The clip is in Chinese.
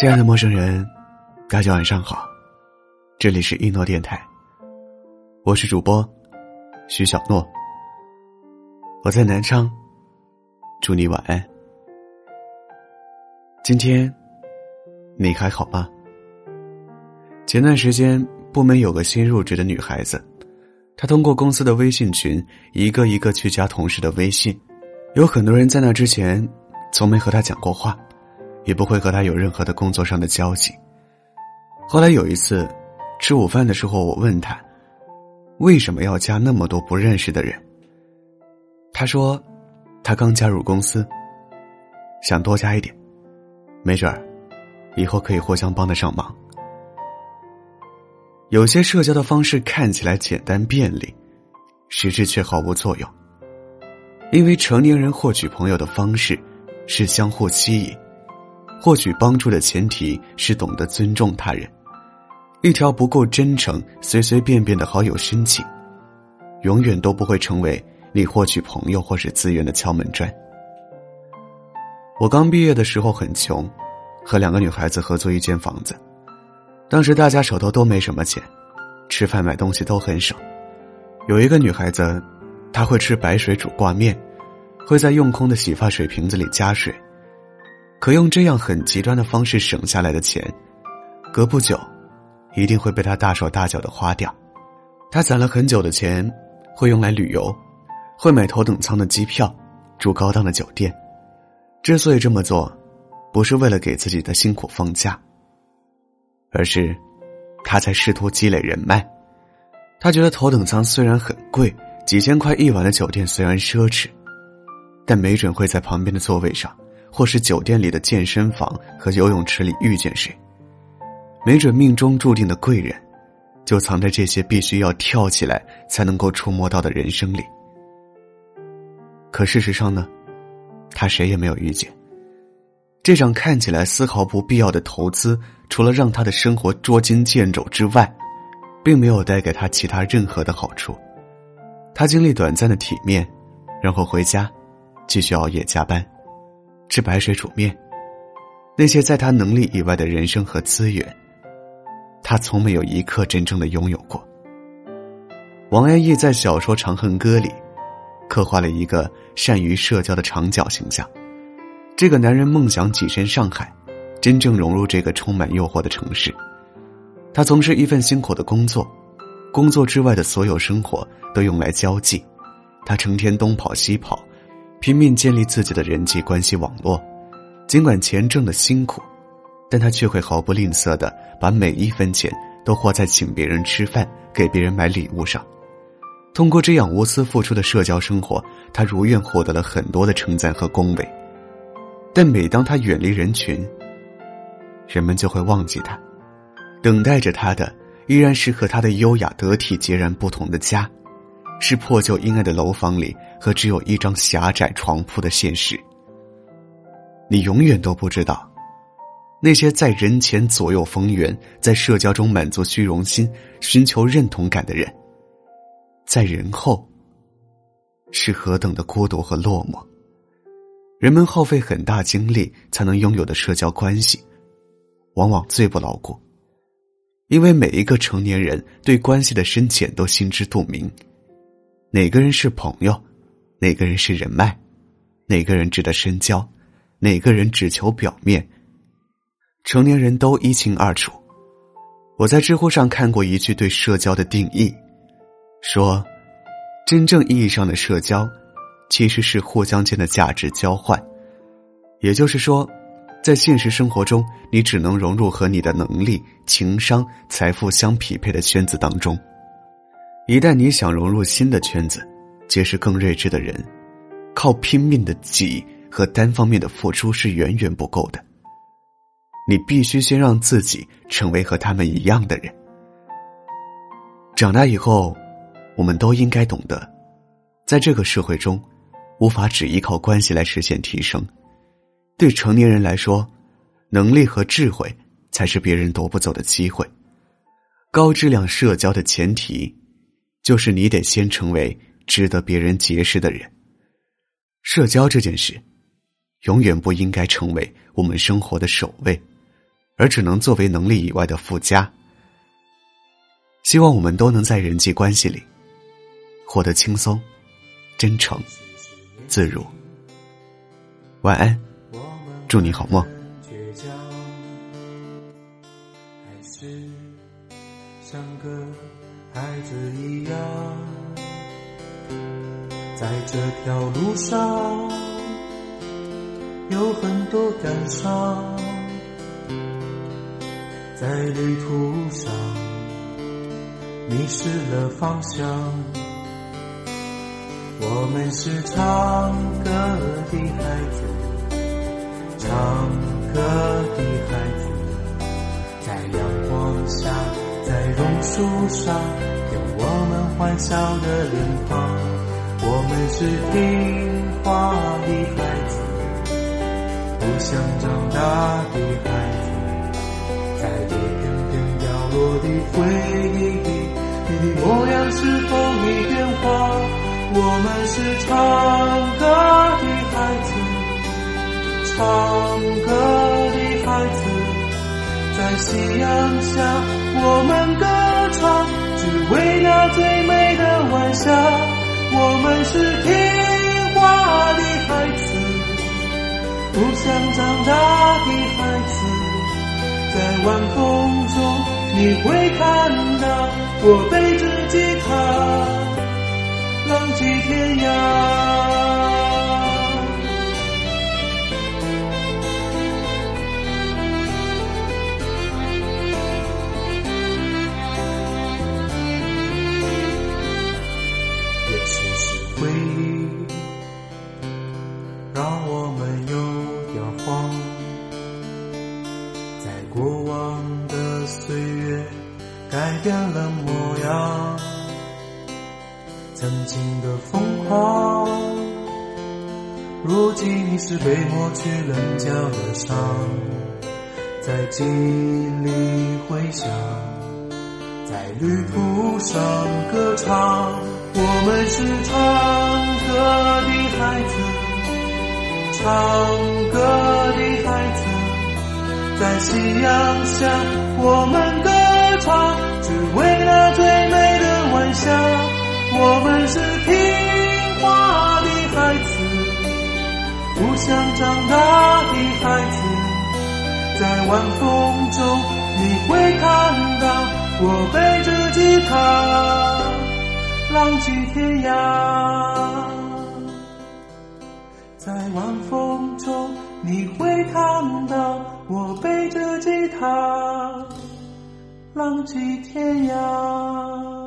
亲爱的陌生人，大家晚上好，这里是一诺电台，我是主播徐小诺，我在南昌，祝你晚安。今天你还好吗？前段时间部门有个新入职的女孩子，她通过公司的微信群，一个一个去加同事的微信，有很多人在那之前从没和她讲过话。也不会和他有任何的工作上的交集。后来有一次，吃午饭的时候，我问他，为什么要加那么多不认识的人？他说，他刚加入公司，想多加一点，没准儿，以后可以互相帮得上忙。有些社交的方式看起来简单便利，实质却毫无作用。因为成年人获取朋友的方式是相互吸引。获取帮助的前提是懂得尊重他人，一条不够真诚、随随便便的好友申请，永远都不会成为你获取朋友或是资源的敲门砖。我刚毕业的时候很穷，和两个女孩子合租一间房子，当时大家手头都没什么钱，吃饭买东西都很省。有一个女孩子，她会吃白水煮挂面，会在用空的洗发水瓶子里加水。可用这样很极端的方式省下来的钱，隔不久，一定会被他大手大脚的花掉。他攒了很久的钱，会用来旅游，会买头等舱的机票，住高档的酒店。之所以这么做，不是为了给自己的辛苦放假，而是他在试图积累人脉。他觉得头等舱虽然很贵，几千块一晚的酒店虽然奢侈，但没准会在旁边的座位上。或是酒店里的健身房和游泳池里遇见谁，没准命中注定的贵人，就藏在这些必须要跳起来才能够触摸到的人生里。可事实上呢，他谁也没有遇见。这场看起来丝毫不必要的投资，除了让他的生活捉襟见肘之外，并没有带给他其他任何的好处。他经历短暂的体面，然后回家，继续熬夜加班。吃白水煮面，那些在他能力以外的人生和资源，他从没有一刻真正的拥有过。王安忆在小说《长恨歌》里，刻画了一个善于社交的长脚形象。这个男人梦想跻身上海，真正融入这个充满诱惑的城市。他从事一份辛苦的工作，工作之外的所有生活都用来交际。他成天东跑西跑。拼命建立自己的人际关系网络，尽管钱挣的辛苦，但他却会毫不吝啬的把每一分钱都花在请别人吃饭、给别人买礼物上。通过这样无私付出的社交生活，他如愿获得了很多的称赞和恭维。但每当他远离人群，人们就会忘记他，等待着他的依然是和他的优雅得体截然不同的家。是破旧阴暗的楼房里和只有一张狭窄床铺的现实。你永远都不知道，那些在人前左右逢源，在社交中满足虚荣心、寻求认同感的人，在人后是何等的孤独和落寞。人们耗费很大精力才能拥有的社交关系，往往最不牢固，因为每一个成年人对关系的深浅都心知肚明。哪个人是朋友，哪个人是人脉，哪个人值得深交，哪个人只求表面，成年人都一清二楚。我在知乎上看过一句对社交的定义，说，真正意义上的社交，其实是互相间的价值交换。也就是说，在现实生活中，你只能融入和你的能力、情商、财富相匹配的圈子当中。一旦你想融入新的圈子，结识更睿智的人，靠拼命的挤和单方面的付出是远远不够的。你必须先让自己成为和他们一样的人。长大以后，我们都应该懂得，在这个社会中，无法只依靠关系来实现提升。对成年人来说，能力和智慧才是别人夺不走的机会。高质量社交的前提。就是你得先成为值得别人结识的人。社交这件事，永远不应该成为我们生活的首位，而只能作为能力以外的附加。希望我们都能在人际关系里活得轻松、真诚、自如。晚安，祝你好梦。像个孩子一样，在这条路上有很多感伤，在旅途上迷失了方向。我们是唱歌的孩子，唱歌的孩子，在阳光下。在榕树上有我们欢笑的脸庞，我们是听话的孩子，不想长大的孩子，在一片片掉落的回忆里，你的模样是否已变化？我们是唱歌的孩子，唱歌的孩子。在夕阳下，我们歌唱，只为那最美的晚霞。我们是听话的孩子，不想长大的孩子。在晚风中，你会看到我背着吉他，浪迹天涯。如今已是被抹去棱角的伤，在记忆里回响，在旅途上歌唱。我们是唱歌的孩子，唱歌的孩子，在夕阳下，我们歌唱。只为那最美的晚霞，我们是听话的孩子，不想长大的孩子。在晚风中，你会看到我背着吉他，浪迹天涯。在晚风中，你会看到我背着吉他。浪迹天涯。